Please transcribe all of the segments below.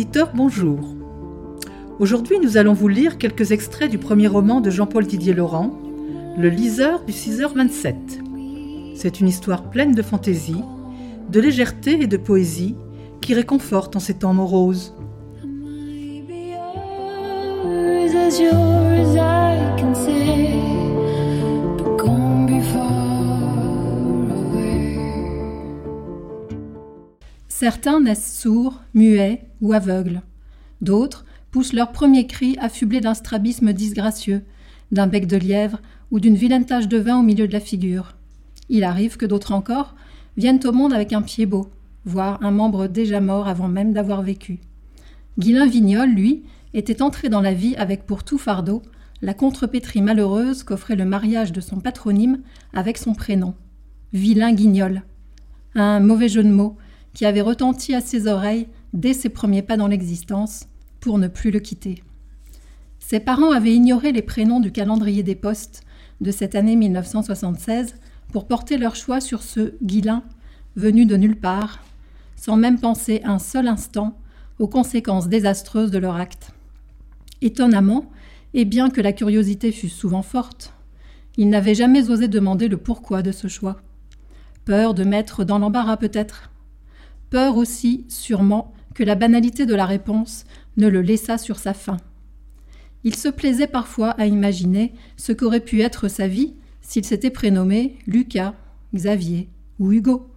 Auditeurs, bonjour. Aujourd'hui, nous allons vous lire quelques extraits du premier roman de Jean-Paul Didier Laurent, Le liseur du 6h27. C'est une histoire pleine de fantaisie, de légèreté et de poésie qui réconforte en ces temps moroses. Certains naissent sourds, muets ou. D'autres poussent leur premier cri affublés d'un strabisme disgracieux, d'un bec de lièvre ou d'une vilaine tache de vin au milieu de la figure. Il arrive que d'autres encore viennent au monde avec un pied beau, voire un membre déjà mort avant même d'avoir vécu. Guilain Vignol, lui, était entré dans la vie avec pour tout fardeau la contrepétrie malheureuse qu'offrait le mariage de son patronyme avec son prénom. Vilain Guignol. Un mauvais jeu de mots qui avait retenti à ses oreilles dès ses premiers pas dans l'existence, pour ne plus le quitter. Ses parents avaient ignoré les prénoms du calendrier des postes de cette année 1976 pour porter leur choix sur ce Guilin venu de nulle part, sans même penser un seul instant aux conséquences désastreuses de leur acte. Étonnamment, et bien que la curiosité fût souvent forte, ils n'avaient jamais osé demander le pourquoi de ce choix. Peur de mettre dans l'embarras peut-être, Peur aussi, sûrement, que la banalité de la réponse ne le laissât sur sa faim. Il se plaisait parfois à imaginer ce qu'aurait pu être sa vie s'il s'était prénommé Lucas, Xavier ou Hugo.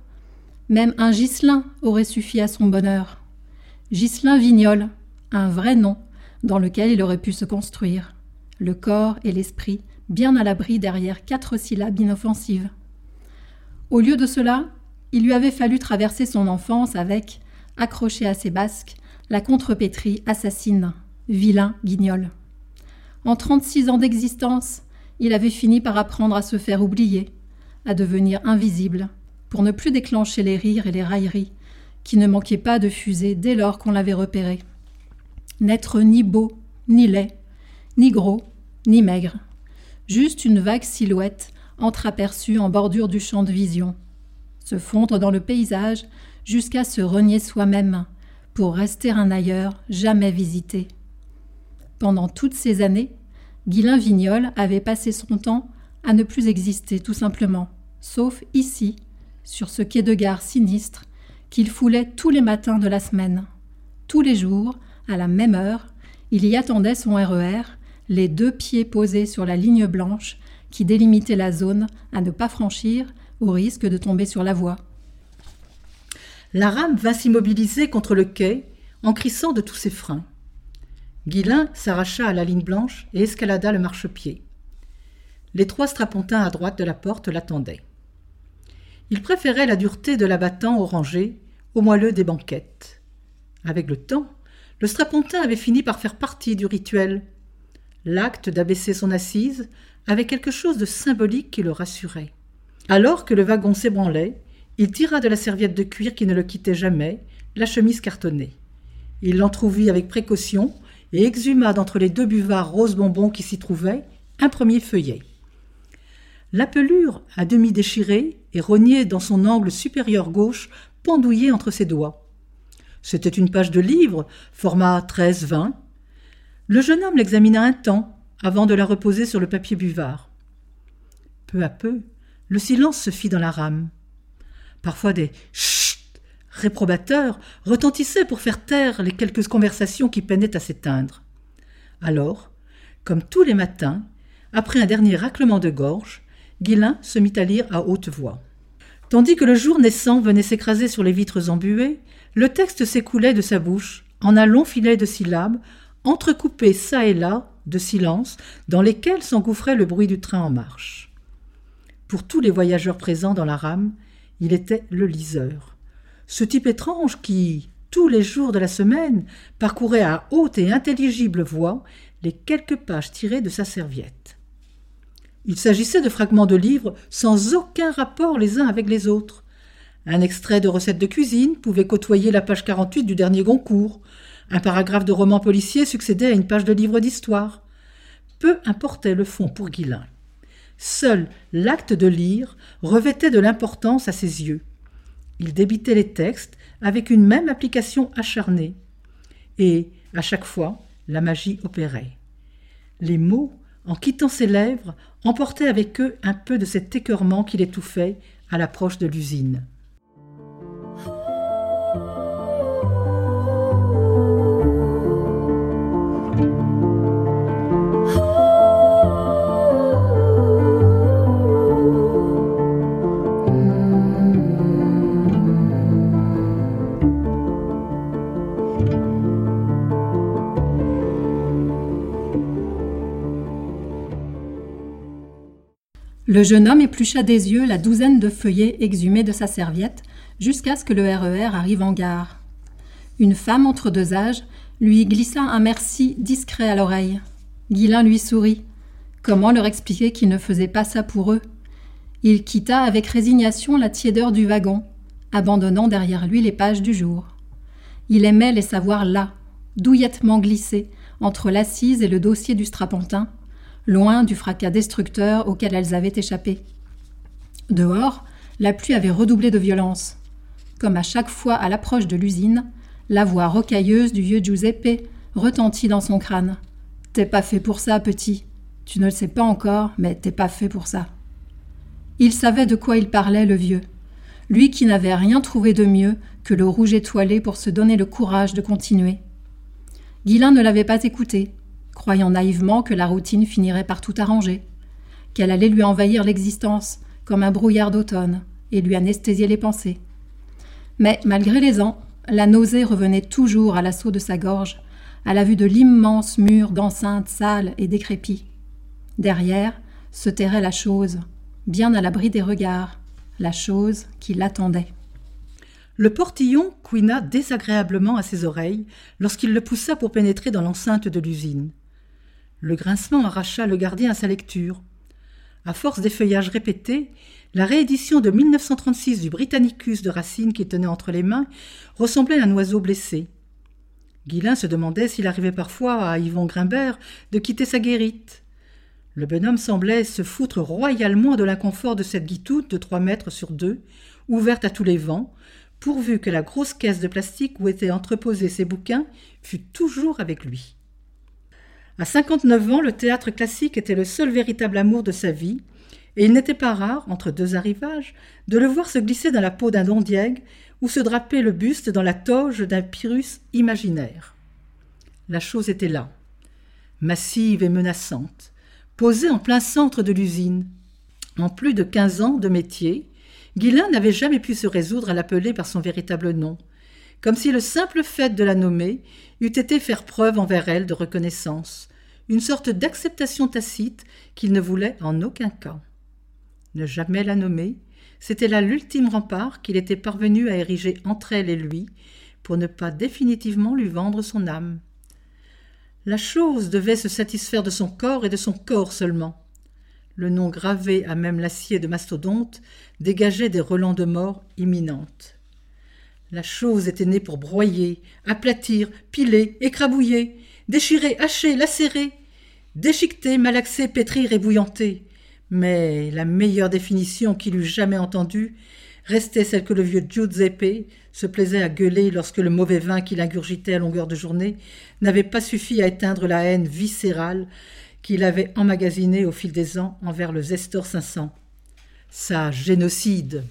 Même un Ghislain aurait suffi à son bonheur. Ghislain Vignol, un vrai nom dans lequel il aurait pu se construire, le corps et l'esprit bien à l'abri derrière quatre syllabes inoffensives. Au lieu de cela, il lui avait fallu traverser son enfance avec, accroché à ses basques, la contrepétrie assassine, vilain guignol. En trente-six ans d'existence, il avait fini par apprendre à se faire oublier, à devenir invisible, pour ne plus déclencher les rires et les railleries, qui ne manquaient pas de fuser dès lors qu'on l'avait repéré. N'être ni beau, ni laid, ni gros, ni maigre. Juste une vague silhouette entreaperçue en bordure du champ de vision, se fondre dans le paysage jusqu'à se renier soi-même pour rester un ailleurs jamais visité. Pendant toutes ces années, Guilain Vignol avait passé son temps à ne plus exister tout simplement, sauf ici, sur ce quai de gare sinistre qu'il foulait tous les matins de la semaine. Tous les jours, à la même heure, il y attendait son RER, e les deux pieds posés sur la ligne blanche qui délimitait la zone à ne pas franchir au risque de tomber sur la voie. La rame vint s'immobiliser contre le quai en crissant de tous ses freins. Guilin s'arracha à la ligne blanche et escalada le marchepied. Les trois strapontins à droite de la porte l'attendaient. Il préférait la dureté de l'abattant orangé au moelleux des banquettes. Avec le temps, le strapontin avait fini par faire partie du rituel. L'acte d'abaisser son assise avait quelque chose de symbolique qui le rassurait. Alors que le wagon s'ébranlait, il tira de la serviette de cuir qui ne le quittait jamais la chemise cartonnée. Il l'entr'ouvrit avec précaution et exhuma d'entre les deux buvards rose bonbons qui s'y trouvaient un premier feuillet. La pelure, à demi déchirée et rognée dans son angle supérieur gauche, pendouillait entre ses doigts. C'était une page de livre, format 13-20. Le jeune homme l'examina un temps avant de la reposer sur le papier buvard. Peu à peu, le silence se fit dans la rame. Parfois des chut réprobateurs retentissaient pour faire taire les quelques conversations qui peinaient à s'éteindre. Alors, comme tous les matins, après un dernier raclement de gorge, Guillain se mit à lire à haute voix. Tandis que le jour naissant venait s'écraser sur les vitres embuées, le texte s'écoulait de sa bouche en un long filet de syllabes, entrecoupé çà et là de silences dans lesquels s'engouffrait le bruit du train en marche. Pour tous les voyageurs présents dans la rame, il était le liseur. Ce type étrange qui, tous les jours de la semaine, parcourait à haute et intelligible voix les quelques pages tirées de sa serviette. Il s'agissait de fragments de livres sans aucun rapport les uns avec les autres. Un extrait de recette de cuisine pouvait côtoyer la page 48 du dernier Goncourt. Un paragraphe de roman policier succédait à une page de livre d'histoire. Peu importait le fond pour Guillain. Seul l'acte de lire revêtait de l'importance à ses yeux. Il débitait les textes avec une même application acharnée. Et, à chaque fois, la magie opérait. Les mots, en quittant ses lèvres, emportaient avec eux un peu de cet écœurement qui l'étouffait à l'approche de l'usine. Le jeune homme éplucha des yeux la douzaine de feuillets exhumés de sa serviette jusqu'à ce que le RER e arrive en gare. Une femme entre deux âges lui glissa un merci discret à l'oreille. Guillain lui sourit. Comment leur expliquer qu'il ne faisait pas ça pour eux? Il quitta avec résignation la tiédeur du wagon, abandonnant derrière lui les pages du jour. Il aimait les savoir là, douillettement glissés, entre l'assise et le dossier du strapontin, loin du fracas destructeur auquel elles avaient échappé. Dehors, la pluie avait redoublé de violence. Comme à chaque fois à l'approche de l'usine, la voix rocailleuse du vieux Giuseppe retentit dans son crâne. T'es pas fait pour ça, petit. Tu ne le sais pas encore, mais t'es pas fait pour ça. Il savait de quoi il parlait, le vieux. Lui qui n'avait rien trouvé de mieux que le rouge étoilé pour se donner le courage de continuer. Guilain ne l'avait pas écouté, croyant naïvement que la routine finirait par tout arranger, qu'elle allait lui envahir l'existence comme un brouillard d'automne et lui anesthésier les pensées. Mais malgré les ans, la nausée revenait toujours à l'assaut de sa gorge, à la vue de l'immense mur d'enceinte sale et décrépit. Derrière se terrait la chose, bien à l'abri des regards, la chose qui l'attendait. Le portillon couina désagréablement à ses oreilles lorsqu'il le poussa pour pénétrer dans l'enceinte de l'usine. Le grincement arracha le gardien à sa lecture. À force d'effeuillages répétés, la réédition de 1936 du Britannicus de Racine qu'il tenait entre les mains ressemblait à un oiseau blessé. Guillain se demandait s'il arrivait parfois à Yvon Grimbert de quitter sa guérite. Le bonhomme semblait se foutre royalement de l'inconfort de cette guitoute de trois mètres sur deux, ouverte à tous les vents, pourvu que la grosse caisse de plastique où étaient entreposés ses bouquins fût toujours avec lui. À 59 ans, le théâtre classique était le seul véritable amour de sa vie, et il n'était pas rare, entre deux arrivages, de le voir se glisser dans la peau d'un dondiègue ou se draper le buste dans la toge d'un pyrrhus imaginaire. La chose était là, massive et menaçante, posée en plein centre de l'usine. En plus de quinze ans de métier, Guillain n'avait jamais pu se résoudre à l'appeler par son véritable nom, comme si le simple fait de la nommer eût été faire preuve envers elle de reconnaissance, une sorte d'acceptation tacite qu'il ne voulait en aucun cas. Ne jamais la nommer, c'était là l'ultime rempart qu'il était parvenu à ériger entre elle et lui pour ne pas définitivement lui vendre son âme. La chose devait se satisfaire de son corps et de son corps seulement. Le nom gravé à même l'acier de mastodonte dégageait des relents de mort imminentes. La chose était née pour broyer, aplatir, piler, écrabouiller, déchirer, hacher, lacérer, déchiqueter, malaxer, pétrir et bouillanter. Mais la meilleure définition qu'il eût jamais entendue restait celle que le vieux Giuseppe se plaisait à gueuler lorsque le mauvais vin qu'il ingurgitait à longueur de journée n'avait pas suffi à éteindre la haine viscérale qu'il avait emmagasinées au fil des ans envers le Zestor 500. Sa génocide.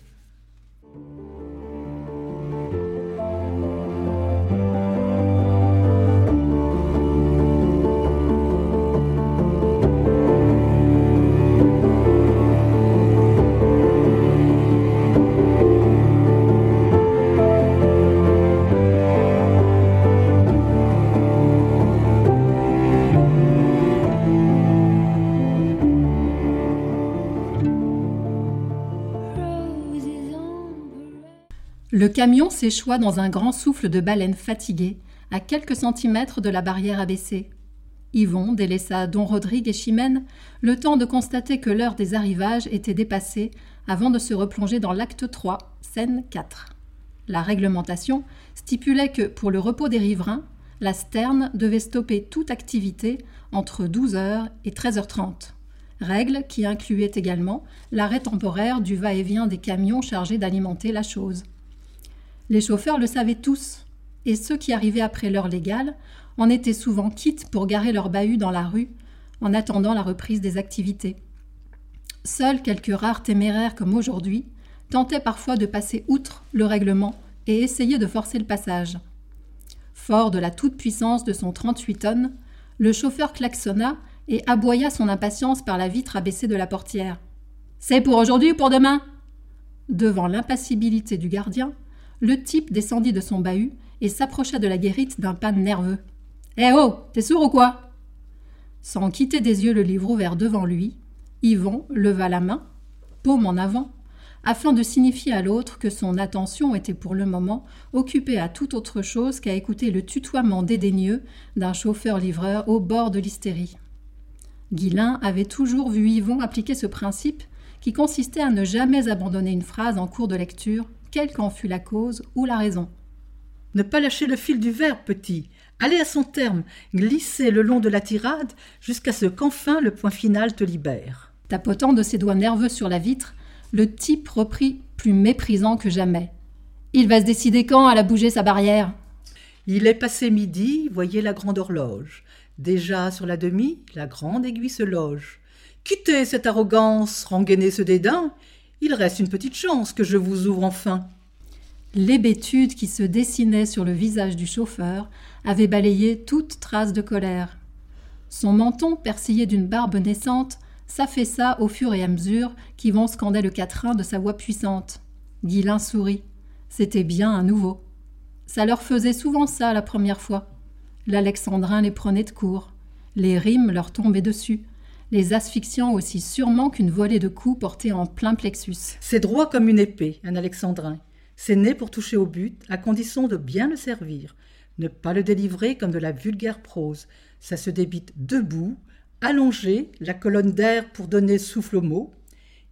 Le camion s'échoua dans un grand souffle de baleine fatiguée, à quelques centimètres de la barrière abaissée. Yvon délaissa Don Rodrigue et Chimène le temps de constater que l'heure des arrivages était dépassée avant de se replonger dans l'acte 3, scène 4. La réglementation stipulait que, pour le repos des riverains, la sterne devait stopper toute activité entre 12h et 13h30. Règle qui incluait également l'arrêt temporaire du va-et-vient des camions chargés d'alimenter la chose. Les chauffeurs le savaient tous, et ceux qui arrivaient après l'heure légale en étaient souvent quittes pour garer leur bahut dans la rue en attendant la reprise des activités. Seuls quelques rares téméraires comme aujourd'hui tentaient parfois de passer outre le règlement et essayaient de forcer le passage. Fort de la toute-puissance de son 38 tonnes, le chauffeur klaxonna et aboya son impatience par la vitre abaissée de la portière. C'est pour aujourd'hui ou pour demain? Devant l'impassibilité du gardien, le type descendit de son bahut et s'approcha de la guérite d'un pas nerveux. Eh oh T'es sourd ou quoi? Sans quitter des yeux le livre ouvert devant lui, Yvon leva la main, paume en avant, afin de signifier à l'autre que son attention était pour le moment occupée à toute autre chose qu'à écouter le tutoiement dédaigneux d'un chauffeur-livreur au bord de l'hystérie. Guillain avait toujours vu Yvon appliquer ce principe qui consistait à ne jamais abandonner une phrase en cours de lecture quelle qu'en fût la cause ou la raison. Ne pas lâcher le fil du verbe, petit. Aller à son terme, glisser le long de la tirade jusqu'à ce qu'enfin le point final te libère. Tapotant de ses doigts nerveux sur la vitre, le type reprit plus méprisant que jamais. Il va se décider quand à la bouger sa barrière? Il est passé midi, voyez la grande horloge. Déjà sur la demi, la grande aiguille se loge. Quittez cette arrogance, rengainez ce dédain, il reste une petite chance que je vous ouvre enfin. L'hébétude qui se dessinait sur le visage du chauffeur avait balayé toute trace de colère. Son menton, persillé d'une barbe naissante, s'affaissa au fur et à mesure qu'Yvon scandait le quatrain de sa voix puissante. Guilain sourit. C'était bien un nouveau. Ça leur faisait souvent ça la première fois. L'alexandrin les prenait de court. Les rimes leur tombaient dessus les asphyxiant aussi sûrement qu'une volée de coups portés en plein plexus. C'est droit comme une épée, un alexandrin. C'est né pour toucher au but, à condition de bien le servir. Ne pas le délivrer comme de la vulgaire prose. Ça se débite debout, allongé, la colonne d'air pour donner souffle aux mots.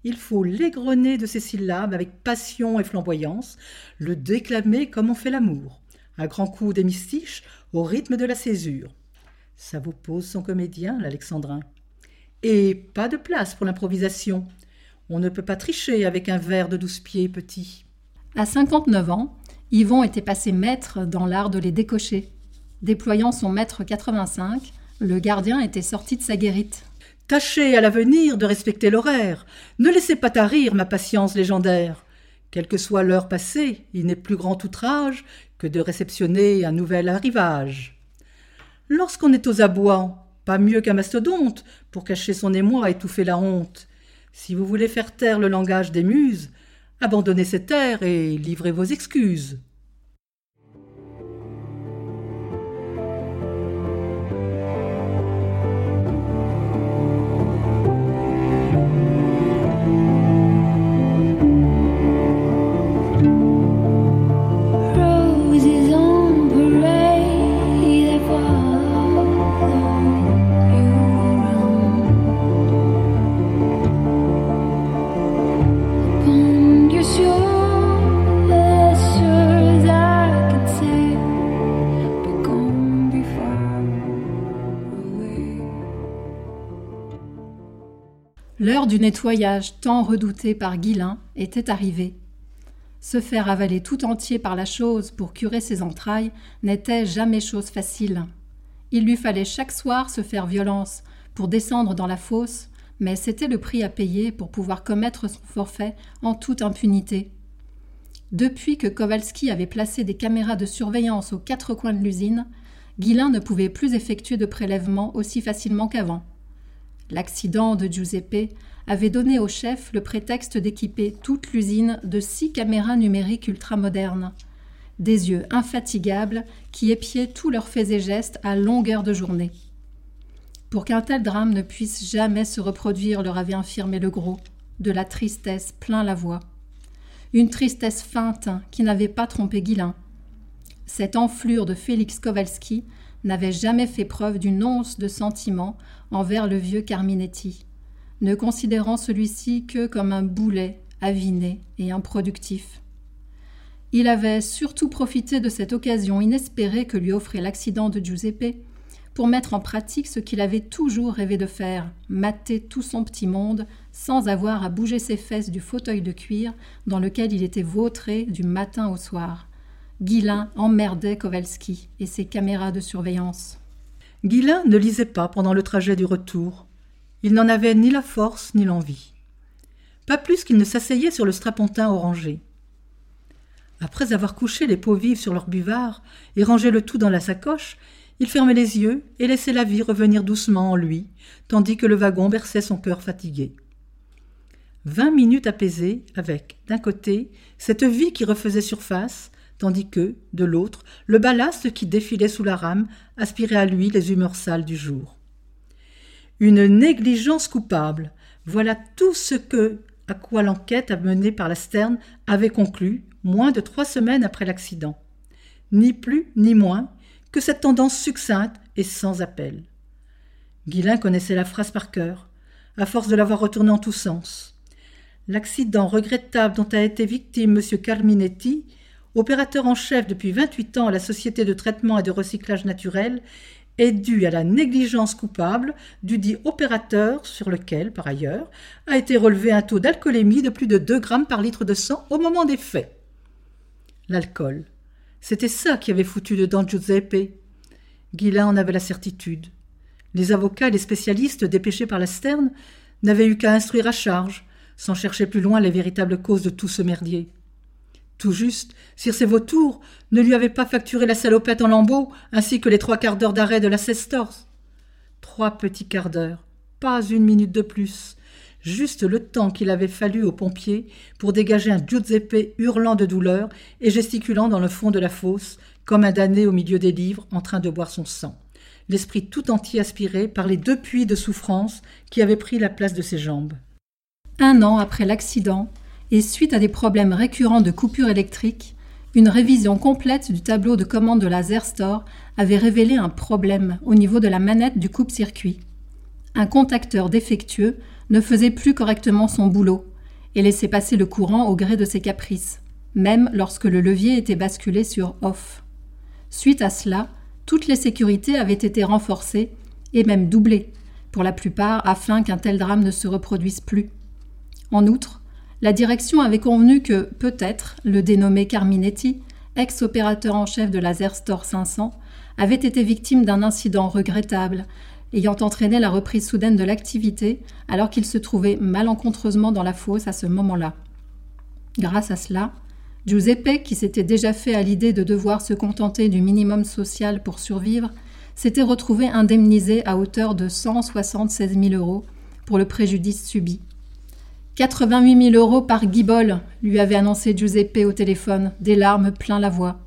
Il faut l'égrener de ses syllabes avec passion et flamboyance, le déclamer comme on fait l'amour, à grands coups d'hémistiche, au rythme de la césure. Ça vous pose son comédien, l'alexandrin? Et pas de place pour l'improvisation. On ne peut pas tricher avec un verre de douze pieds petit. À 59 ans, Yvon était passé maître dans l'art de les décocher. Déployant son mètre 85, le gardien était sorti de sa guérite. Tâchez à l'avenir de respecter l'horaire. Ne laissez pas tarir ma patience légendaire. Quelle que soit l'heure passée, il n'est plus grand outrage que de réceptionner un nouvel arrivage. Lorsqu'on est aux abois, mieux qu'un mastodonte, pour cacher son émoi, étouffer la honte. Si vous voulez faire taire le langage des muses, abandonnez cet air et livrez vos excuses. L'heure du nettoyage tant redouté par Guillain était arrivée. Se faire avaler tout entier par la chose pour curer ses entrailles n'était jamais chose facile. Il lui fallait chaque soir se faire violence pour descendre dans la fosse, mais c'était le prix à payer pour pouvoir commettre son forfait en toute impunité. Depuis que Kowalski avait placé des caméras de surveillance aux quatre coins de l'usine, Guillain ne pouvait plus effectuer de prélèvements aussi facilement qu'avant. L'accident de Giuseppe avait donné au chef le prétexte d'équiper toute l'usine de six caméras numériques ultramodernes, des yeux infatigables qui épiaient tous leurs faits et gestes à longueur de journée. Pour qu'un tel drame ne puisse jamais se reproduire, leur avait infirmé le gros, de la tristesse plein la voix. Une tristesse feinte qui n'avait pas trompé Guillain. Cette enflure de Félix Kowalski n'avait jamais fait preuve d'une once de sentiment envers le vieux Carminetti, ne considérant celui-ci que comme un boulet aviné et improductif. Il avait surtout profité de cette occasion inespérée que lui offrait l'accident de Giuseppe pour mettre en pratique ce qu'il avait toujours rêvé de faire, mater tout son petit monde sans avoir à bouger ses fesses du fauteuil de cuir dans lequel il était vautré du matin au soir. Guillain emmerdait Kowalski et ses caméras de surveillance. Guillain ne lisait pas pendant le trajet du retour. Il n'en avait ni la force ni l'envie. Pas plus qu'il ne s'asseyait sur le strapontin orangé. Après avoir couché les peaux vives sur leur buvard et rangé le tout dans la sacoche, il fermait les yeux et laissait la vie revenir doucement en lui, tandis que le wagon berçait son cœur fatigué. Vingt minutes apaisées avec, d'un côté, cette vie qui refaisait surface, tandis que, de l'autre, le ballast qui défilait sous la rame aspirait à lui les humeurs sales du jour. Une négligence coupable, voilà tout ce que, à quoi l'enquête menée par la Sterne avait conclu, moins de trois semaines après l'accident. Ni plus ni moins que cette tendance succincte et sans appel. Guillain connaissait la phrase par cœur, à force de l'avoir retournée en tous sens. L'accident regrettable dont a été victime M. Carminetti, opérateur en chef depuis 28 ans à la Société de traitement et de recyclage naturel, est dû à la négligence coupable du dit opérateur, sur lequel, par ailleurs, a été relevé un taux d'alcoolémie de plus de 2 grammes par litre de sang au moment des faits. L'alcool, c'était ça qui avait foutu dedans Giuseppe. Guillain en avait la certitude. Les avocats et les spécialistes dépêchés par la Sterne n'avaient eu qu'à instruire à charge, sans chercher plus loin les véritables causes de tout ce merdier. Tout juste, Circe Vautour ne lui avait pas facturé la salopette en lambeaux, ainsi que les trois quarts d'heure d'arrêt de la Sestors. Trois petits quarts d'heure, pas une minute de plus, juste le temps qu'il avait fallu aux pompiers pour dégager un Giuseppe hurlant de douleur et gesticulant dans le fond de la fosse, comme un damné au milieu des livres en train de boire son sang, l'esprit tout entier aspiré par les deux puits de souffrance qui avaient pris la place de ses jambes. Un an après l'accident, et suite à des problèmes récurrents de coupures électriques, une révision complète du tableau de commande de la Store avait révélé un problème au niveau de la manette du coupe-circuit. Un contacteur défectueux ne faisait plus correctement son boulot et laissait passer le courant au gré de ses caprices, même lorsque le levier était basculé sur off. Suite à cela, toutes les sécurités avaient été renforcées et même doublées, pour la plupart afin qu'un tel drame ne se reproduise plus. En outre, la direction avait convenu que, peut-être, le dénommé Carminetti, ex-opérateur en chef de la Store 500, avait été victime d'un incident regrettable ayant entraîné la reprise soudaine de l'activité alors qu'il se trouvait malencontreusement dans la fosse à ce moment-là. Grâce à cela, Giuseppe, qui s'était déjà fait à l'idée de devoir se contenter du minimum social pour survivre, s'était retrouvé indemnisé à hauteur de 176 000 euros pour le préjudice subi. 88 000 euros par guibole, lui avait annoncé Giuseppe au téléphone, des larmes plein la voix.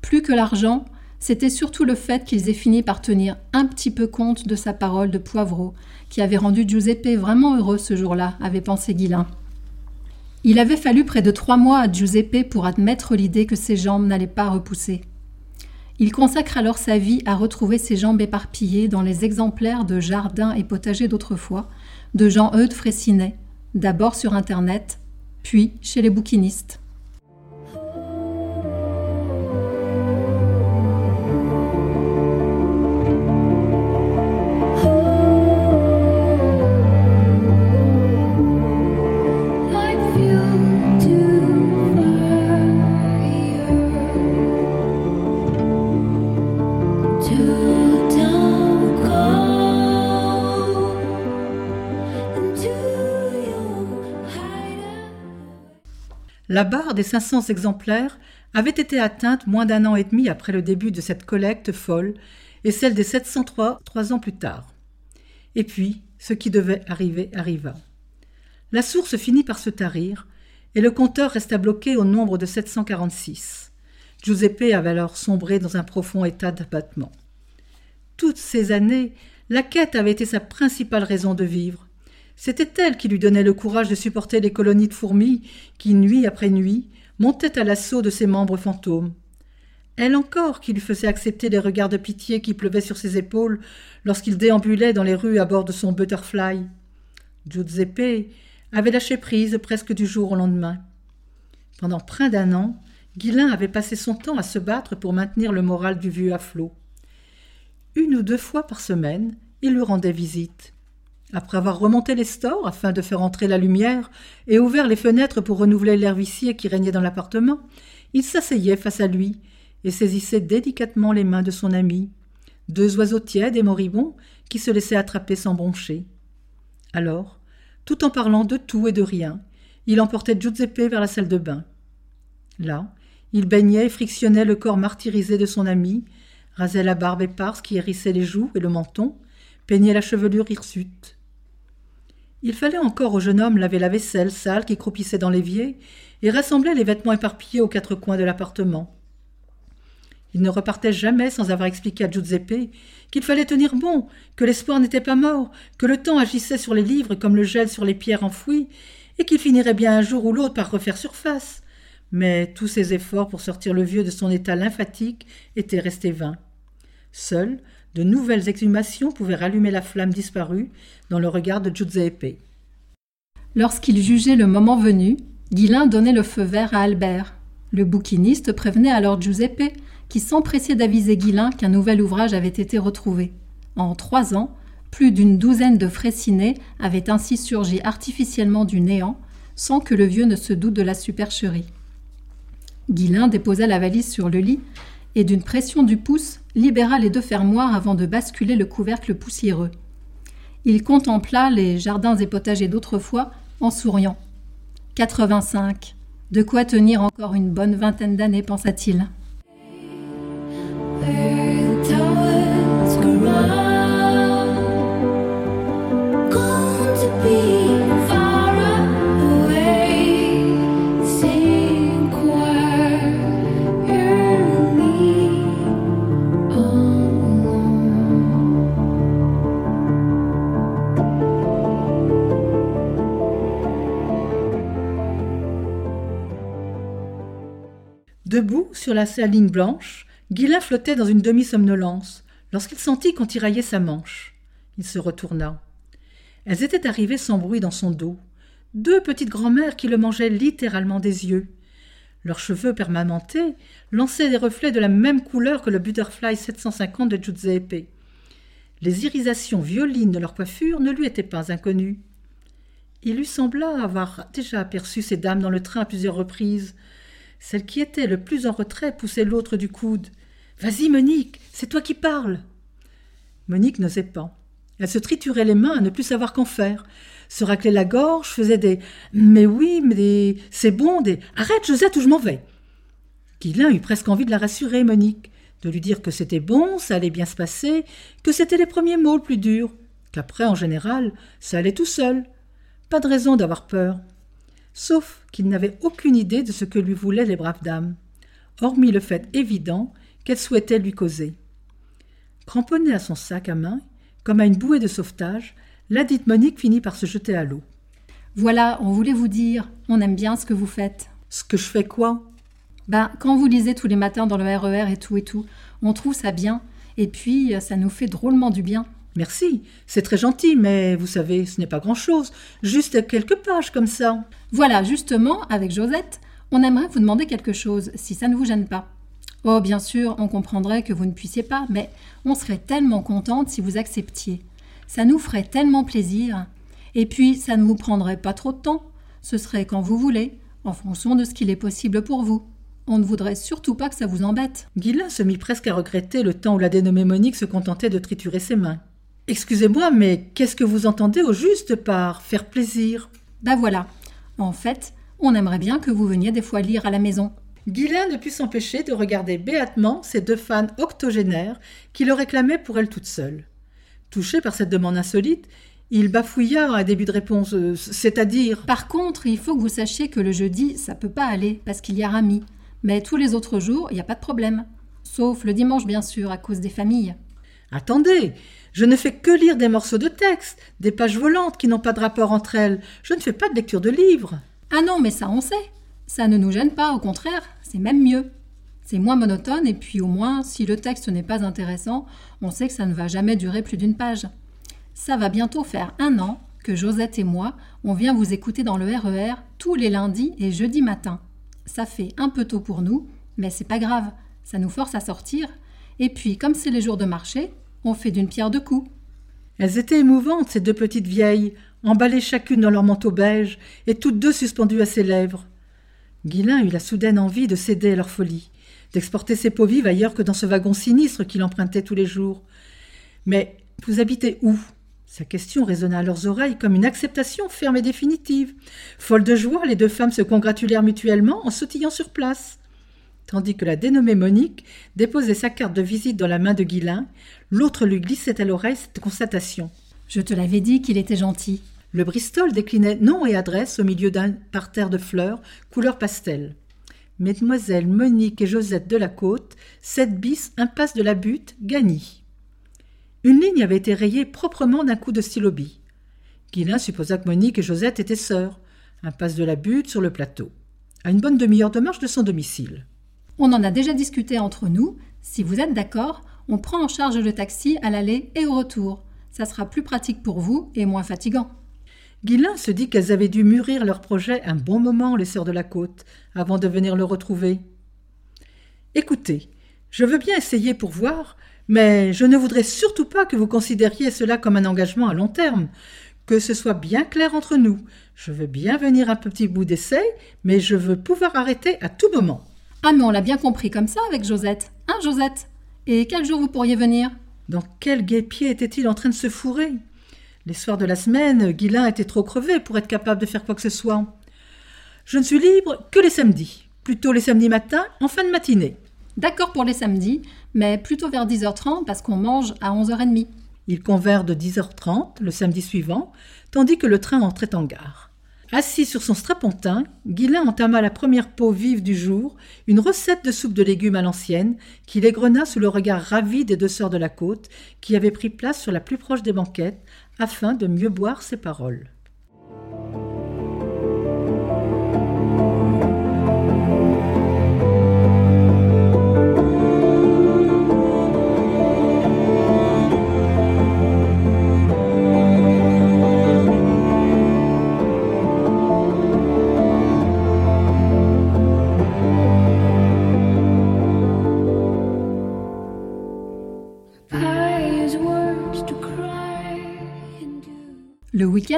Plus que l'argent, c'était surtout le fait qu'ils aient fini par tenir un petit peu compte de sa parole de poivreau, qui avait rendu Giuseppe vraiment heureux ce jour-là, avait pensé Guillain. Il avait fallu près de trois mois à Giuseppe pour admettre l'idée que ses jambes n'allaient pas repousser. Il consacre alors sa vie à retrouver ses jambes éparpillées dans les exemplaires de jardins et potagers d'autrefois, de Jean-Eudes Fraissinet, d'abord sur Internet, puis chez les bouquinistes. La barre des 500 exemplaires avait été atteinte moins d'un an et demi après le début de cette collecte folle et celle des 703 trois ans plus tard. Et puis, ce qui devait arriver arriva. La source finit par se tarir et le compteur resta bloqué au nombre de 746. Giuseppe avait alors sombré dans un profond état d'abattement. Toutes ces années, la quête avait été sa principale raison de vivre. C'était elle qui lui donnait le courage de supporter les colonies de fourmis qui, nuit après nuit, montaient à l'assaut de ses membres fantômes. Elle encore qui lui faisait accepter les regards de pitié qui pleuvaient sur ses épaules lorsqu'il déambulait dans les rues à bord de son butterfly. Giuseppe avait lâché prise presque du jour au lendemain. Pendant près d'un an, Guillain avait passé son temps à se battre pour maintenir le moral du vieux à. Une ou deux fois par semaine, il lui rendait visite. Après avoir remonté les stores afin de faire entrer la lumière et ouvert les fenêtres pour renouveler l'air vicié qui régnait dans l'appartement, il s'asseyait face à lui et saisissait délicatement les mains de son ami, deux oiseaux tièdes et moribonds qui se laissaient attraper sans broncher. Alors, tout en parlant de tout et de rien, il emportait Giuseppe vers la salle de bain. Là, il baignait et frictionnait le corps martyrisé de son ami, rasait la barbe éparse qui hérissait les joues et le menton, peignait la chevelure hirsute. Il fallait encore au jeune homme laver la vaisselle sale qui croupissait dans l'évier et rassembler les vêtements éparpillés aux quatre coins de l'appartement. Il ne repartait jamais sans avoir expliqué à Giuseppe qu'il fallait tenir bon, que l'espoir n'était pas mort, que le temps agissait sur les livres comme le gel sur les pierres enfouies, et qu'il finirait bien un jour ou l'autre par refaire surface. Mais tous ses efforts pour sortir le vieux de son état lymphatique étaient restés vains. Seules de nouvelles exhumations pouvaient rallumer la flamme disparue dans le regard de Giuseppe. Lorsqu'il jugeait le moment venu, Guillain donnait le feu vert à Albert. Le bouquiniste prévenait alors Giuseppe qui s'empressait d'aviser Guillain qu'un nouvel ouvrage avait été retrouvé. En trois ans, plus d'une douzaine de Fraissinet avaient ainsi surgi artificiellement du néant, sans que le vieux ne se doute de la supercherie. Guillain déposa la valise sur le lit et, d'une pression du pouce, libéra les deux fermoirs avant de basculer le couvercle poussiéreux. Il contempla les jardins et potagers d'autrefois en souriant. 85. De quoi tenir encore une bonne vingtaine d'années, pensa-t-il. Debout sur la saline blanche, Guillain flottait dans une demi-somnolence lorsqu'il sentit qu'on tiraillait sa manche. Il se retourna. Elles étaient arrivées sans bruit dans son dos. Deux petites grand-mères qui le mangeaient littéralement des yeux. Leurs cheveux permanentés lançaient des reflets de la même couleur que le Butterfly 750 de Giuseppe. Les irisations violines de leur coiffure ne lui étaient pas inconnues. Il lui sembla avoir déjà aperçu ces dames dans le train à plusieurs reprises. Celle qui était le plus en retrait poussait l'autre du coude. Vas-y, Monique, c'est toi qui parles. Monique n'osait pas. Elle se triturait les mains à ne plus savoir qu'en faire, se raclait la gorge, faisait des Mais oui, mais c'est bon, des Arrête, Josette, ou je m'en vais. Guilain eut presque envie de la rassurer, Monique, de lui dire que c'était bon, ça allait bien se passer, que c'était les premiers mots le plus durs, qu'après, en général, ça allait tout seul. Pas de raison d'avoir peur sauf qu'il n'avait aucune idée de ce que lui voulaient les braves dames, hormis le fait évident qu'elles souhaitaient lui causer. Cramponnée à son sac à main, comme à une bouée de sauvetage, ladite Monique finit par se jeter à l'eau. Voilà, on voulait vous dire, on aime bien ce que vous faites. Ce que je fais quoi? Ben, quand vous lisez tous les matins dans le RER e et tout et tout, on trouve ça bien, et puis ça nous fait drôlement du bien. Merci, c'est très gentil, mais vous savez, ce n'est pas grand-chose, juste quelques pages comme ça. Voilà, justement, avec Josette, on aimerait vous demander quelque chose, si ça ne vous gêne pas. Oh, bien sûr, on comprendrait que vous ne puissiez pas, mais on serait tellement contente si vous acceptiez. Ça nous ferait tellement plaisir. Et puis, ça ne vous prendrait pas trop de temps. Ce serait quand vous voulez, en fonction de ce qu'il est possible pour vous. On ne voudrait surtout pas que ça vous embête. Guilain se mit presque à regretter le temps où la dénommée Monique se contentait de triturer ses mains. Excusez-moi, mais qu'est-ce que vous entendez au juste par faire plaisir? Ben voilà. En fait, On aimerait bien que vous veniez des fois lire à la maison. Guylain ne put s'empêcher de regarder béatement ces deux fans octogénaires qui le réclamaient pour elle toute seule. Touché par cette demande insolite, il bafouilla un début de réponse, euh, c'est-à-dire Par contre, il faut que vous sachiez que le jeudi, ça peut pas aller, parce qu'il y a Rami. Mais tous les autres jours, il n'y a pas de problème. Sauf le dimanche, bien sûr, à cause des familles. Attendez, je ne fais que lire des morceaux de texte, des pages volantes qui n'ont pas de rapport entre elles. Je ne fais pas de lecture de livres. Ah non, mais ça on sait. Ça ne nous gêne pas, au contraire, c'est même mieux. C'est moins monotone et puis au moins, si le texte n'est pas intéressant, on sait que ça ne va jamais durer plus d'une page. Ça va bientôt faire un an que Josette et moi, on vient vous écouter dans le RER tous les lundis et jeudis matin. Ça fait un peu tôt pour nous, mais c'est pas grave, ça nous force à sortir. Et puis, comme c'est les jours de marché, on fait d'une pierre deux coups. Elles étaient émouvantes, ces deux petites vieilles, emballées chacune dans leur manteau beige et toutes deux suspendues à ses lèvres. Guilain eut la soudaine envie de céder à leur folie, d'exporter ses peaux vives ailleurs que dans ce wagon sinistre qu'il empruntait tous les jours. Mais vous habitez où? Sa question résonna à leurs oreilles comme une acceptation ferme et définitive. Folles de joie, les deux femmes se congratulèrent mutuellement en sautillant sur place. Tandis que la dénommée Monique déposait sa carte de visite dans la main de Guilain, l'autre lui glissait à l'oreille cette constatation. Je te l'avais dit qu'il était gentil. Le Bristol déclinait nom et adresse au milieu d'un parterre de fleurs, couleur pastel. Mesdemoiselles Monique et Josette de la Côte, 7 bis, impasse de la Butte, Gagny. Une ligne avait été rayée proprement d'un coup de stylo bille. Guilain supposa que Monique et Josette étaient sœurs. Impasse de la Butte sur le plateau. À une bonne demi-heure de marche de son domicile. On en a déjà discuté entre nous. Si vous êtes d'accord, on prend en charge le taxi à l'aller et au retour. Ça sera plus pratique pour vous et moins fatigant. Guilain se dit qu'elles avaient dû mûrir leur projet un bon moment, les sœurs de la côte, avant de venir le retrouver. Écoutez, je veux bien essayer pour voir, mais je ne voudrais surtout pas que vous considériez cela comme un engagement à long terme. Que ce soit bien clair entre nous. Je veux bien venir un petit bout d'essai, mais je veux pouvoir arrêter à tout moment. Ah, mais on l'a bien compris comme ça avec Josette. Hein, Josette? Et quel jour vous pourriez venir? Dans quel guépier était-il en train de se fourrer? Les soirs de la semaine, Guilain était trop crevé pour être capable de faire quoi que ce soit. Je ne suis libre que les samedis, plutôt les samedis matins, en fin de matinée. D'accord pour les samedis, mais plutôt vers 10h30 parce qu'on mange à 11h30. Il convert de 10h30 le samedi suivant, tandis que le train entrait en gare. Assis sur son strapontin, Guilain entama la première peau vive du jour, une recette de soupe de légumes à l'ancienne, qu'il égrena sous le regard ravi des deux sœurs de la côte, qui avaient pris place sur la plus proche des banquettes, afin de mieux boire ses paroles.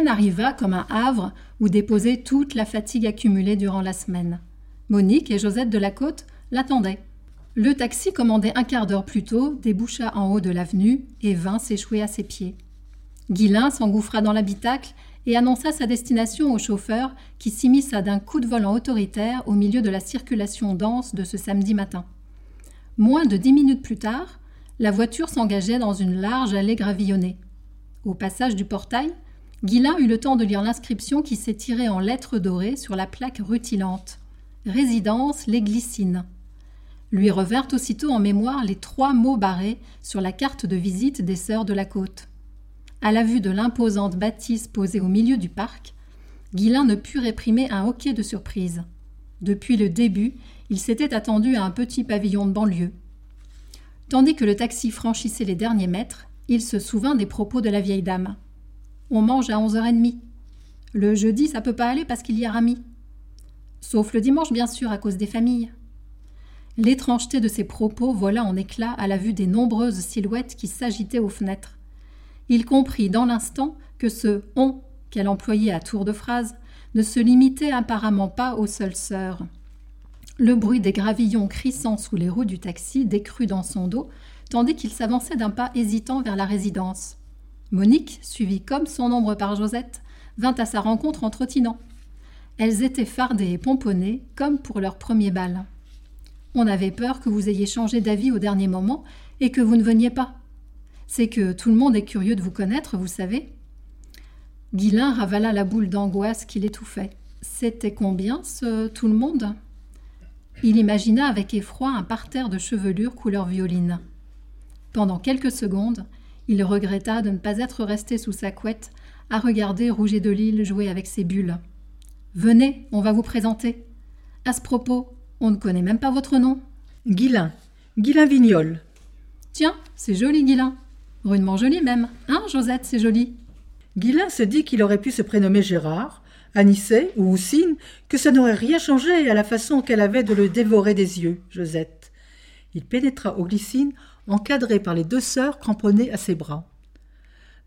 Arriva comme un havre où déposer toute la fatigue accumulée durant la semaine. Monique et Josette de la Côte l'attendaient. Le taxi, commandé un quart d'heure plus tôt, déboucha en haut de l'avenue et vint s'échouer à ses pieds. Guilain s'engouffra dans l'habitacle et annonça sa destination au chauffeur qui s'immisça d'un coup de volant autoritaire au milieu de la circulation dense de ce samedi matin. Moins de dix minutes plus tard, la voiture s'engageait dans une large allée gravillonnée. Au passage du portail, Guilain eut le temps de lire l'inscription qui s'étirait en lettres dorées sur la plaque rutilante. Résidence Les Glycines. Lui revinrent aussitôt en mémoire les trois mots barrés sur la carte de visite des Sœurs de la Côte. À la vue de l'imposante bâtisse posée au milieu du parc, Guilain ne put réprimer un hoquet de surprise. Depuis le début, il s'était attendu à un petit pavillon de banlieue. Tandis que le taxi franchissait les derniers mètres, il se souvint des propos de la vieille dame. On mange à 11h30. Le jeudi, ça peut pas aller parce qu'il y a Rami. Sauf le dimanche, bien sûr, à cause des familles. L'étrangeté de ces propos vola en éclats à la vue des nombreuses silhouettes qui s'agitaient aux fenêtres. Il comprit dans l'instant que ce on qu'elle employait à tour de phrase ne se limitait apparemment pas aux seules sœurs. Le bruit des gravillons crissant sous les roues du taxi décrut dans son dos, tandis qu'il s'avançait d'un pas hésitant vers la résidence. Monique, suivie comme son ombre par Josette, vint à sa rencontre en trottinant. Elles étaient fardées et pomponnées comme pour leur premier bal. On avait peur que vous ayez changé d'avis au dernier moment et que vous ne veniez pas. C'est que tout le monde est curieux de vous connaître, vous savez. Guilain ravala la boule d'angoisse qui l'étouffait. C'était combien, ce tout le monde? Il imagina avec effroi un parterre de chevelure couleur violine. Pendant quelques secondes, il regretta de ne pas être resté sous sa couette à regarder Rouget de Lille jouer avec ses bulles. Venez, on va vous présenter. À ce propos, on ne connaît même pas votre nom. Guilin. Guilin Vignol. Tiens, c'est joli, Guilin. Rudement joli même. Hein, Josette, c'est joli. Guilin se dit qu'il aurait pu se prénommer Gérard, Anissé ou Houssine, que ça n'aurait rien changé à la façon qu'elle avait de le dévorer des yeux, Josette. Il pénétra aux glycines, encadré par les deux sœurs cramponnées à ses bras.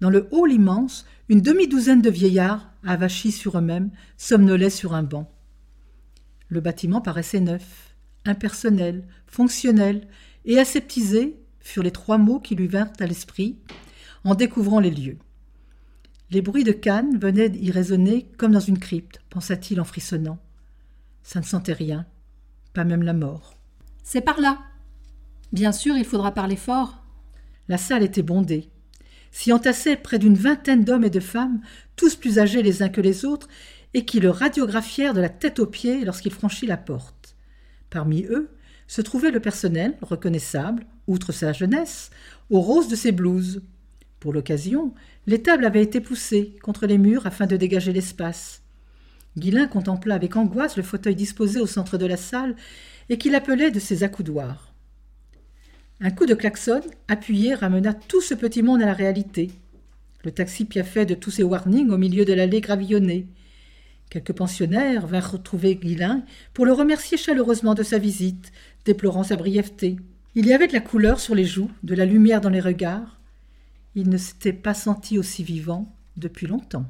Dans le hall immense, une demi-douzaine de vieillards, avachis sur eux-mêmes, somnolaient sur un banc. Le bâtiment paraissait neuf, impersonnel, fonctionnel, et aseptisé furent les trois mots qui lui vinrent à l'esprit en découvrant les lieux. Les bruits de cannes venaient y résonner comme dans une crypte, pensa-t-il en frissonnant. Ça ne sentait rien, pas même la mort. C'est par là. Bien sûr, il faudra parler fort. La salle était bondée. S'y entassaient près d'une vingtaine d'hommes et de femmes, tous plus âgés les uns que les autres, et qui le radiographièrent de la tête aux pieds lorsqu'il franchit la porte. Parmi eux se trouvait le personnel, reconnaissable, outre sa jeunesse, aux roses de ses blouses, pour l'occasion, les tables avaient été poussées contre les murs afin de dégager l'espace. Guilin contempla avec angoisse le fauteuil disposé au centre de la salle et qu'il appelait de ses accoudoirs. Un coup de klaxon appuyé ramena tout ce petit monde à la réalité. Le taxi piaffait de tous ses warnings au milieu de l'allée gravillonnée. Quelques pensionnaires vinrent retrouver Guilin pour le remercier chaleureusement de sa visite, déplorant sa brièveté. Il y avait de la couleur sur les joues, de la lumière dans les regards. Il ne s'était pas senti aussi vivant depuis longtemps.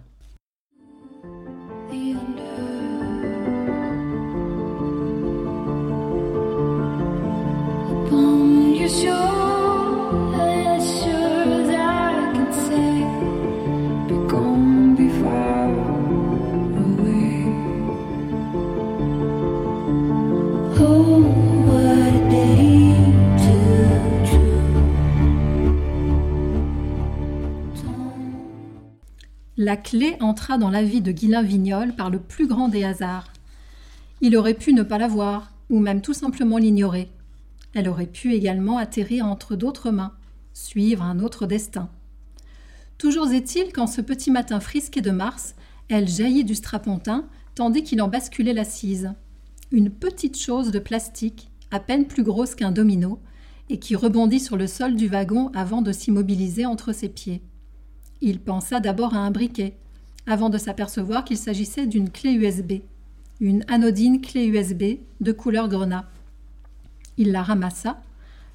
La clé entra dans la vie de Guilain Vignol par le plus grand des hasards. Il aurait pu ne pas la voir, ou même tout simplement l'ignorer. Elle aurait pu également atterrir entre d'autres mains, suivre un autre destin. Toujours est-il qu'en ce petit matin frisqué de mars, elle jaillit du strapontin tandis qu'il en basculait l'assise. Une petite chose de plastique, à peine plus grosse qu'un domino, et qui rebondit sur le sol du wagon avant de s'immobiliser entre ses pieds. Il pensa d'abord à un briquet, avant de s'apercevoir qu'il s'agissait d'une clé USB, une anodine clé USB de couleur grenat. Il la ramassa,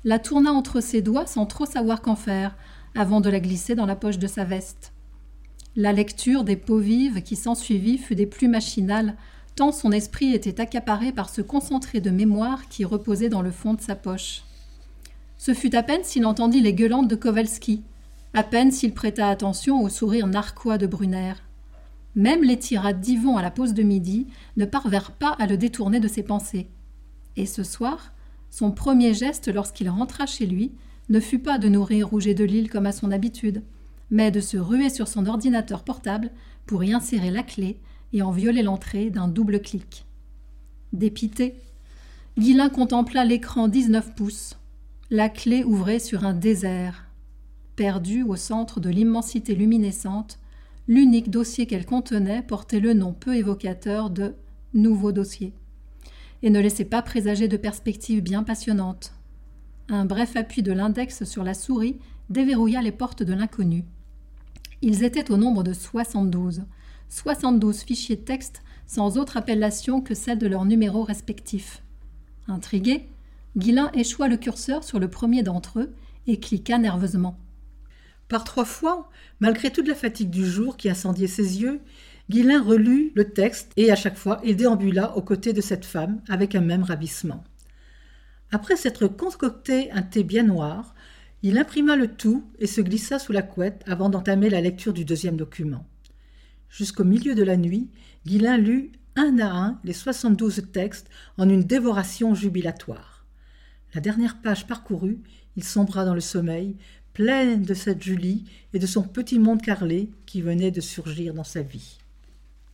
la tourna entre ses doigts sans trop savoir qu'en faire, avant de la glisser dans la poche de sa veste. La lecture des peaux vives qui s'ensuivit fut des plus machinales, tant son esprit était accaparé par ce concentré de mémoire qui reposait dans le fond de sa poche. Ce fut à peine s'il entendit les gueulantes de Kowalski, à peine s'il prêta attention au sourire narquois de Brunner. Même les tirades d'Yvon à la pause de midi ne parvinrent pas à le détourner de ses pensées. Et ce soir, son premier geste lorsqu'il rentra chez lui ne fut pas de nourrir Rouget de Lille comme à son habitude, mais de se ruer sur son ordinateur portable pour y insérer la clé et en violer l'entrée d'un double clic. Dépité, Guilain contempla l'écran 19 pouces. La clé ouvrait sur un désert, Perdu au centre de l'immensité luminescente, l'unique dossier qu'elle contenait portait le nom peu évocateur de Nouveau dossier, et ne laissait pas présager de perspectives bien passionnantes. Un bref appui de l'index sur la souris déverrouilla les portes de l'inconnu. Ils étaient au nombre de 72, 72 fichiers texte sans autre appellation que celle de leurs numéros respectifs. Intrigué, Guilain échoua le curseur sur le premier d'entre eux et cliqua nerveusement. Par trois fois, malgré toute la fatigue du jour qui incendiait ses yeux, Guilain relut le texte et à chaque fois il déambula aux côtés de cette femme avec un même ravissement. Après s'être concocté un thé bien noir, il imprima le tout et se glissa sous la couette avant d'entamer la lecture du deuxième document. Jusqu'au milieu de la nuit, Guilain lut un à un les 72 textes en une dévoration jubilatoire. La dernière page parcourue, il sombra dans le sommeil, plein de cette Julie et de son petit monde carrelé qui venait de surgir dans sa vie.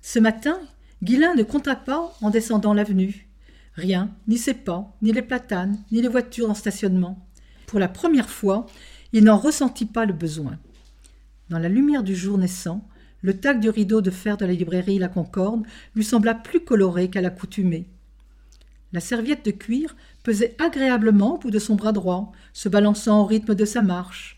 Ce matin, Guilain ne compta pas en descendant l'avenue. Rien, ni ses pas, ni les platanes, ni les voitures en stationnement. Pour la première fois, il n'en ressentit pas le besoin. Dans la lumière du jour naissant, le tac du rideau de fer de la librairie La Concorde lui sembla plus coloré qu'à l'accoutumée. La serviette de cuir pesait agréablement au bout de son bras droit, se balançant au rythme de sa marche.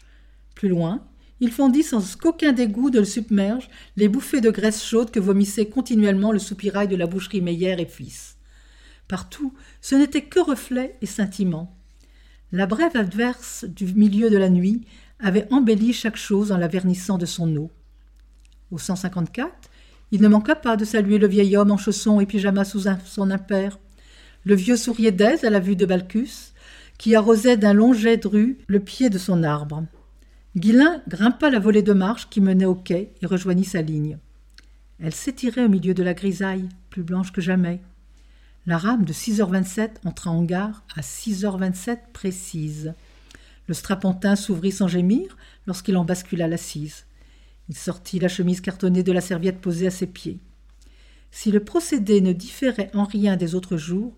Plus loin, il fondit sans qu'aucun dégoût de le submerge les bouffées de graisse chaude que vomissait continuellement le soupirail de la boucherie Meyer et Fils. Partout, ce n'était que reflets et scintillements. La brève adverse du milieu de la nuit avait embelli chaque chose en la vernissant de son eau. Au 154, il ne manqua pas de saluer le vieil homme en chaussons et pyjama sous son impair. Le vieux souriait d'aise à la vue de Balcus, qui arrosait d'un long jet de rue le pied de son arbre. Guilin grimpa la volée de marche qui menait au quai et rejoignit sa ligne. Elle s'étirait au milieu de la grisaille, plus blanche que jamais. La rame de 6h27 entra en gare à 6h27 précise. Le strapontin s'ouvrit sans gémir lorsqu'il en bascula l'assise. Il sortit la chemise cartonnée de la serviette posée à ses pieds. Si le procédé ne différait en rien des autres jours,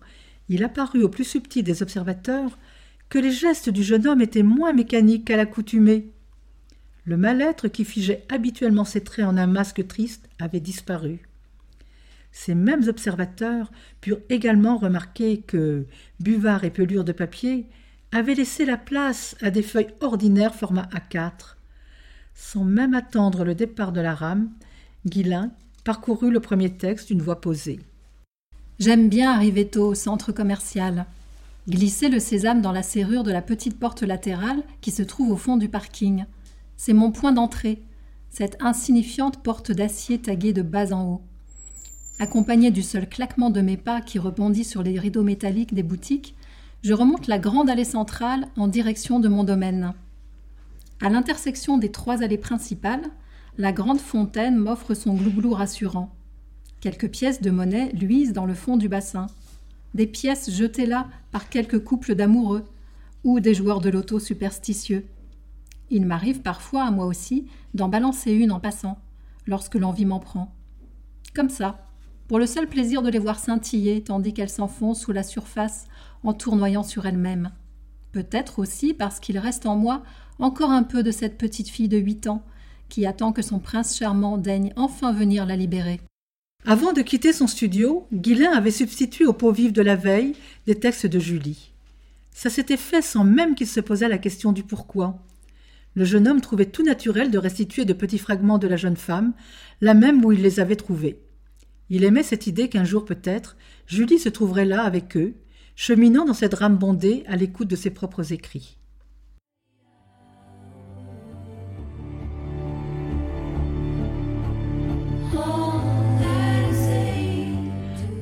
il apparut au plus subtil des observateurs que les gestes du jeune homme étaient moins mécaniques qu'à l'accoutumée. Le mal-être qui figeait habituellement ses traits en un masque triste avait disparu. Ces mêmes observateurs purent également remarquer que buvard et pelure de papier avaient laissé la place à des feuilles ordinaires format A4. Sans même attendre le départ de la rame, Guillain parcourut le premier texte d'une voix posée. J'aime bien arriver tôt au centre commercial. Glisser le sésame dans la serrure de la petite porte latérale qui se trouve au fond du parking. C'est mon point d'entrée, cette insignifiante porte d'acier taguée de bas en haut. Accompagné du seul claquement de mes pas qui rebondit sur les rideaux métalliques des boutiques, je remonte la grande allée centrale en direction de mon domaine. À l'intersection des trois allées principales, la grande fontaine m'offre son glouglou rassurant. Quelques pièces de monnaie luisent dans le fond du bassin. Des pièces jetées là par quelques couples d'amoureux ou des joueurs de loto superstitieux. Il m'arrive parfois, à moi aussi, d'en balancer une en passant, lorsque l'envie m'en prend. Comme ça, pour le seul plaisir de les voir scintiller tandis qu'elles s'enfoncent sous la surface en tournoyant sur elles-mêmes. Peut-être aussi parce qu'il reste en moi encore un peu de cette petite fille de huit ans qui attend que son prince charmant daigne enfin venir la libérer. Avant de quitter son studio, Guilain avait substitué au pot vif de la veille des textes de Julie. Ça s'était fait sans même qu'il se posât la question du pourquoi. Le jeune homme trouvait tout naturel de restituer de petits fragments de la jeune femme, la même où il les avait trouvés. Il aimait cette idée qu'un jour peut-être, Julie se trouverait là avec eux, cheminant dans cette rame bondée à l'écoute de ses propres écrits.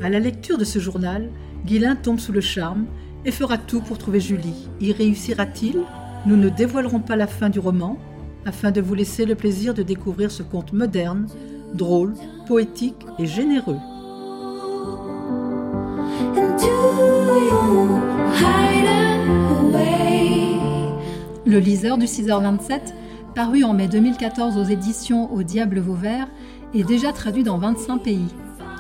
À la lecture de ce journal, Guilain tombe sous le charme et fera tout pour trouver Julie. Y réussira-t-il? Nous ne dévoilerons pas la fin du roman, afin de vous laisser le plaisir de découvrir ce conte moderne, drôle, poétique et généreux. Le liseur du 6h27, paru en mai 2014 aux éditions Au Diable Vauvert, est déjà traduit dans 25 pays.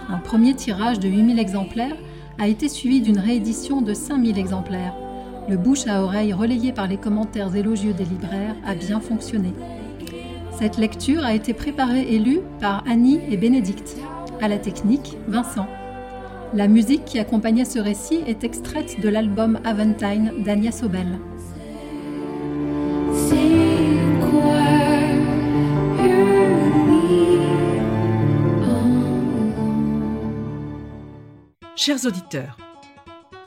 Un premier tirage de 8000 exemplaires a été suivi d'une réédition de 5000 exemplaires le bouche à oreille relayé par les commentaires élogieux des libraires a bien fonctionné. Cette lecture a été préparée et lue par Annie et Bénédicte. À la technique, Vincent. La musique qui accompagnait ce récit est extraite de l'album Aventine d'Agnès Sobel. Chers auditeurs,